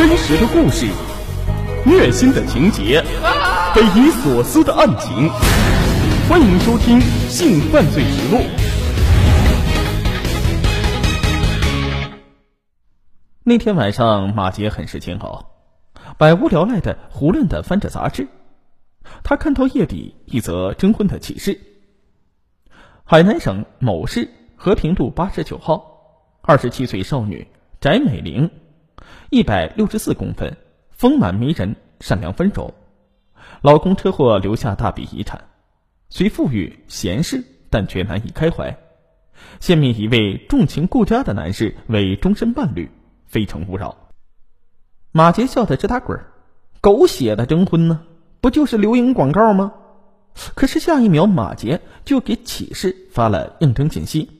真实的故事，虐心的情节，匪夷所思的案情，欢迎收听《性犯罪实录》。那天晚上，马杰很是煎熬，百无聊赖的胡乱的翻着杂志。他看到夜里一则征婚的启事：海南省某市和平路八十九号，二十七岁少女翟美玲，一百六十四公分，丰满迷人，善良温柔。老公车祸留下大笔遗产，虽富裕闲适，但却难以开怀。现觅一位重情顾家的男士为终身伴侣，非诚勿扰。马杰笑得直打滚儿狗血的征婚呢？不就是留影广告吗？可是下一秒，马杰就给启事发了应征信息。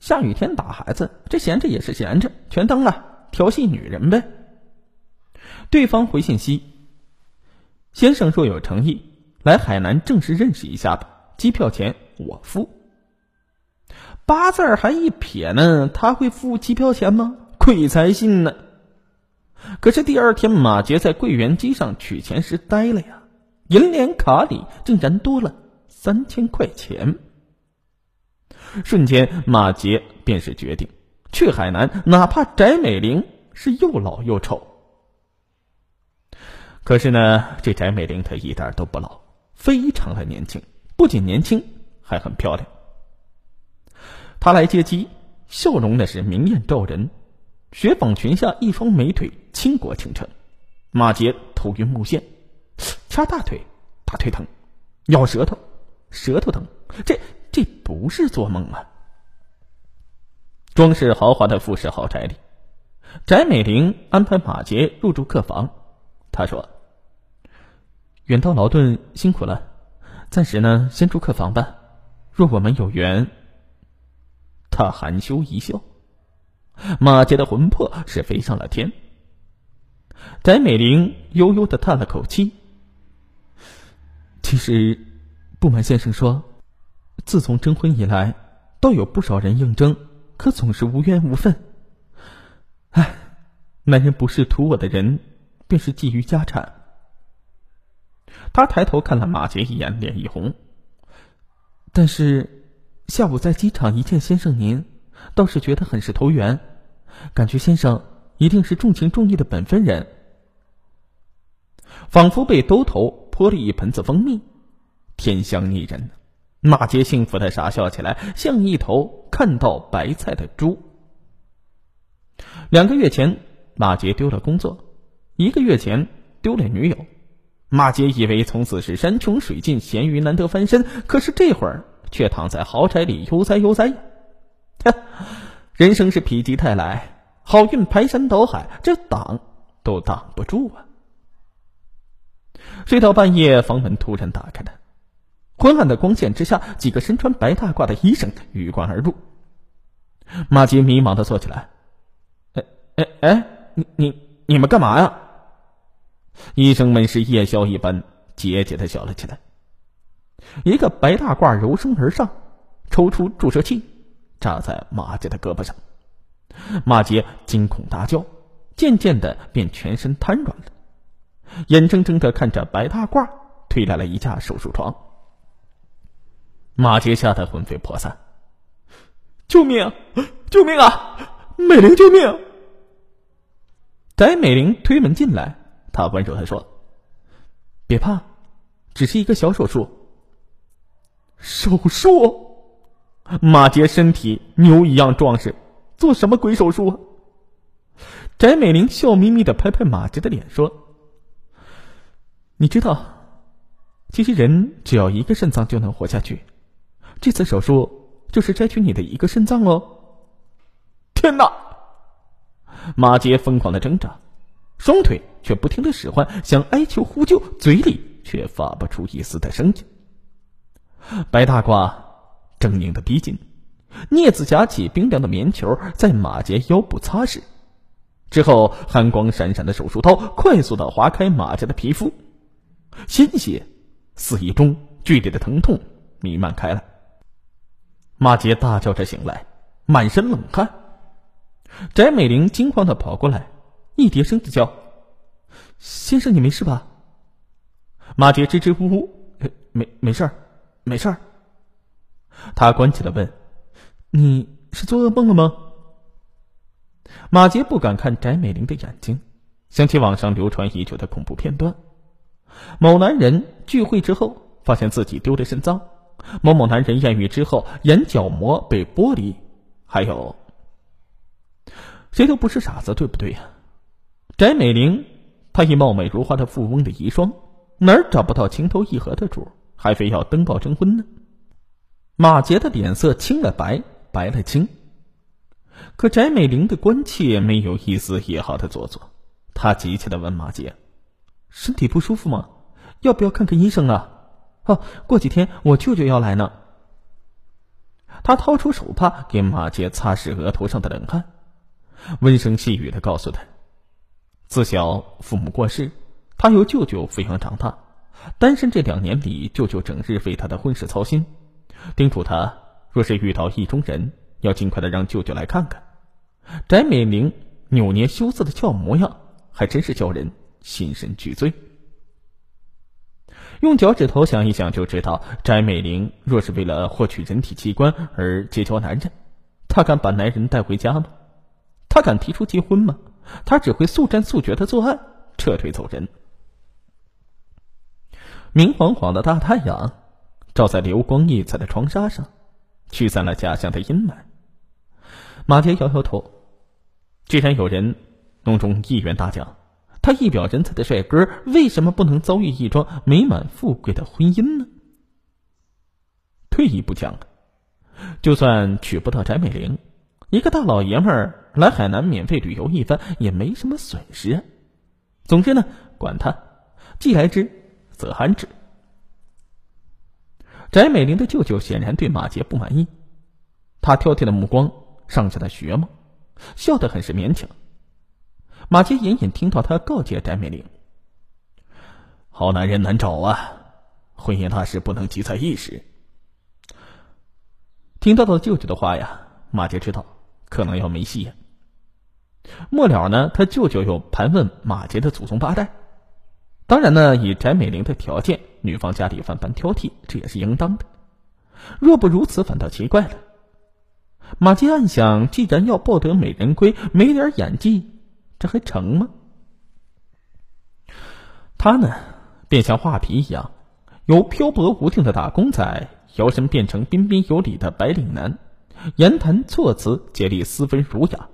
下雨天打孩子，这闲着也是闲着，全当了调戏女人呗。对方回信息：先生若有诚意，来海南正式认识一下吧，机票钱我付。八字儿还一撇呢，他会付机票钱吗？鬼才信呢！可是第二天，马杰在柜员机上取钱时呆了呀，银联卡里竟然多了三千块钱。瞬间，马杰便是决定去海南，哪怕翟美玲是又老又丑。可是呢，这翟美玲她一点都不老，非常的年轻，不仅年轻，还很漂亮。她来接机，笑容那是明艳照人。雪纺裙下一双美腿倾国倾城，马杰头晕目眩，掐大腿，大腿疼，咬舌头，舌头疼，这这不是做梦啊！装饰豪华的复式豪宅里，翟美玲安排马杰入住客房。她说：“远道劳顿辛苦了，暂时呢先住客房吧。若我们有缘。”他含羞一笑。马杰的魂魄是飞上了天。翟美玲悠悠的叹了口气。其实，不瞒先生说，自从征婚以来，倒有不少人应征，可总是无缘无分。唉，男人不是图我的人，便是觊觎家产。他抬头看了马杰一眼，脸一红。但是，下午在机场一见先生您。倒是觉得很是投缘，感觉先生一定是重情重义的本分人，仿佛被兜头泼了一盆子蜂蜜，甜香腻人。马杰幸福的傻笑起来，像一头看到白菜的猪。两个月前，马杰丢了工作；一个月前，丢了女友。马杰以为从此是山穷水尽，咸鱼难得翻身，可是这会儿却躺在豪宅里悠哉悠哉。人生是否极泰来，好运排山倒海，这挡都挡不住啊！睡到半夜，房门突然打开了，昏暗的光线之下，几个身穿白大褂的医生鱼贯而入。马杰迷茫的坐起来：“哎哎哎，你你你们干嘛呀？”医生们是夜宵一般桀桀的笑了起来。一个白大褂柔声而上，抽出注射器。扎在马杰的胳膊上，马杰惊恐大叫，渐渐的便全身瘫软了，眼睁睁的看着白大褂推来了一架手术床。马杰吓得魂飞魄散，救命！救命啊！美玲，救命！翟美玲推门进来，她温柔的说：“别怕，只是一个小手术。”手术。马杰身体牛一样壮实，做什么鬼手术？翟美玲笑眯眯的拍拍马杰的脸说：“你知道，其实人只要一个肾脏就能活下去，这次手术就是摘取你的一个肾脏哦。”天哪！马杰疯狂的挣扎，双腿却不停的使唤，想哀求呼救，嘴里却发不出一丝的声音。白大褂。狰狞的逼近，镊子夹起冰凉的棉球，在马杰腰部擦拭，之后寒光闪闪的手术刀快速的划开马杰的皮肤，鲜血肆意中，剧烈的疼痛弥漫开来。马杰大叫着醒来，满身冷汗。翟美玲惊慌的跑过来，一叠声的叫：“先生，你没事吧？”马杰支支吾吾：“没没事，没事。”他关切的问：“你是做噩梦了吗？”马杰不敢看翟美玲的眼睛，想起网上流传已久的恐怖片段：某男人聚会之后发现自己丢了肾脏，某某男人艳遇之后眼角膜被剥离，还有……谁都不是傻子，对不对呀？翟美玲，她以貌美如花的富翁的遗孀，哪儿找不到情投意合的主，还非要登报征婚呢？马杰的脸色青了白，白了青。可翟美玲的关切没有一丝一毫的做作，她急切的问马杰：“身体不舒服吗？要不要看看医生啊？哦，过几天我舅舅要来呢。”他掏出手帕给马杰擦拭额头上的冷汗，温声细语的告诉他：“自小父母过世，他由舅舅抚养长大，单身这两年里，舅舅整日为他的婚事操心，叮嘱他若是遇到意中人。”要尽快的让舅舅来看看。翟美玲扭捏羞涩的俏模样，还真是叫人心神俱醉。用脚趾头想一想就知道，翟美玲若是为了获取人体器官而结交男人，她敢把男人带回家吗？她敢提出结婚吗？她只会速战速决的作案，撤退走人。明晃晃的大太阳，照在流光溢彩的窗纱上，驱散了家乡的阴霾。马杰摇摇头，既然有人弄中议员大奖，他一表人才的帅哥为什么不能遭遇一桩美满富贵的婚姻呢？退一步讲，就算娶不到翟美玲，一个大老爷们儿来海南免费旅游一番也没什么损失。总之呢，管他，既来之则安之。翟美玲的舅舅显然对马杰不满意，他挑剔的目光。上下的学吗？笑得很是勉强。马杰隐隐听到他告诫翟美玲：“好男人难找啊，婚姻大事不能急在一时。”听到了舅舅的话呀，马杰知道可能要没戏呀。末了呢，他舅舅又盘问马杰的祖宗八代。当然呢，以翟美玲的条件，女方家里万般挑剔，这也是应当的。若不如此，反倒奇怪了。马杰暗想：既然要抱得美人归，没点演技，这还成吗？他呢，便像画皮一样，由漂泊无定的打工仔，摇身变成彬彬有礼的白领男，言谈措辞竭力斯文儒雅，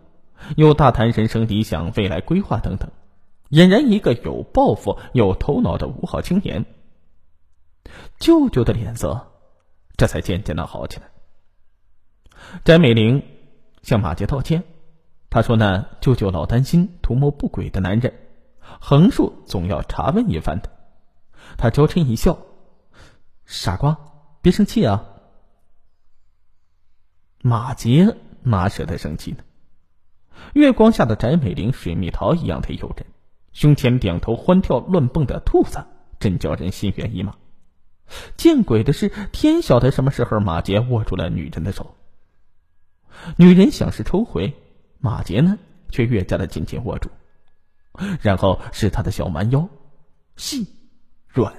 又大谈人生理想、未来规划等等，俨然一个有抱负、有头脑的五好青年。舅舅的脸色，这才渐渐的好起来。翟美玲向马杰道歉，他说：“呢，舅舅老担心图谋不轨的男人，横竖总要查问一番的。”他娇嗔一笑：“傻瓜，别生气啊。”马杰哪舍得生气呢？月光下的翟美玲，水蜜桃一样的诱人，胸前两头欢跳乱蹦的兔子，真叫人心猿意马。见鬼的是，天晓得什么时候马杰握住了女人的手。女人想是抽回，马杰呢却越加的紧紧握住，然后是他的小蛮腰，细、软、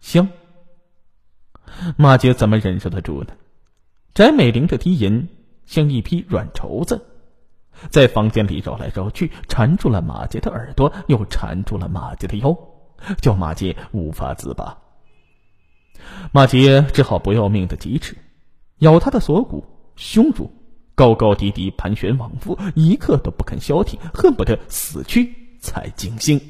香。马杰怎么忍受得住呢？翟美玲的低吟像一匹软绸子，在房间里绕来绕去，缠住了马杰的耳朵，又缠住了马杰的腰，叫马杰无法自拔。马杰只好不要命的疾驰，咬他的锁骨、胸乳。高高低低盘旋往复，一刻都不肯消停，恨不得死去才惊醒。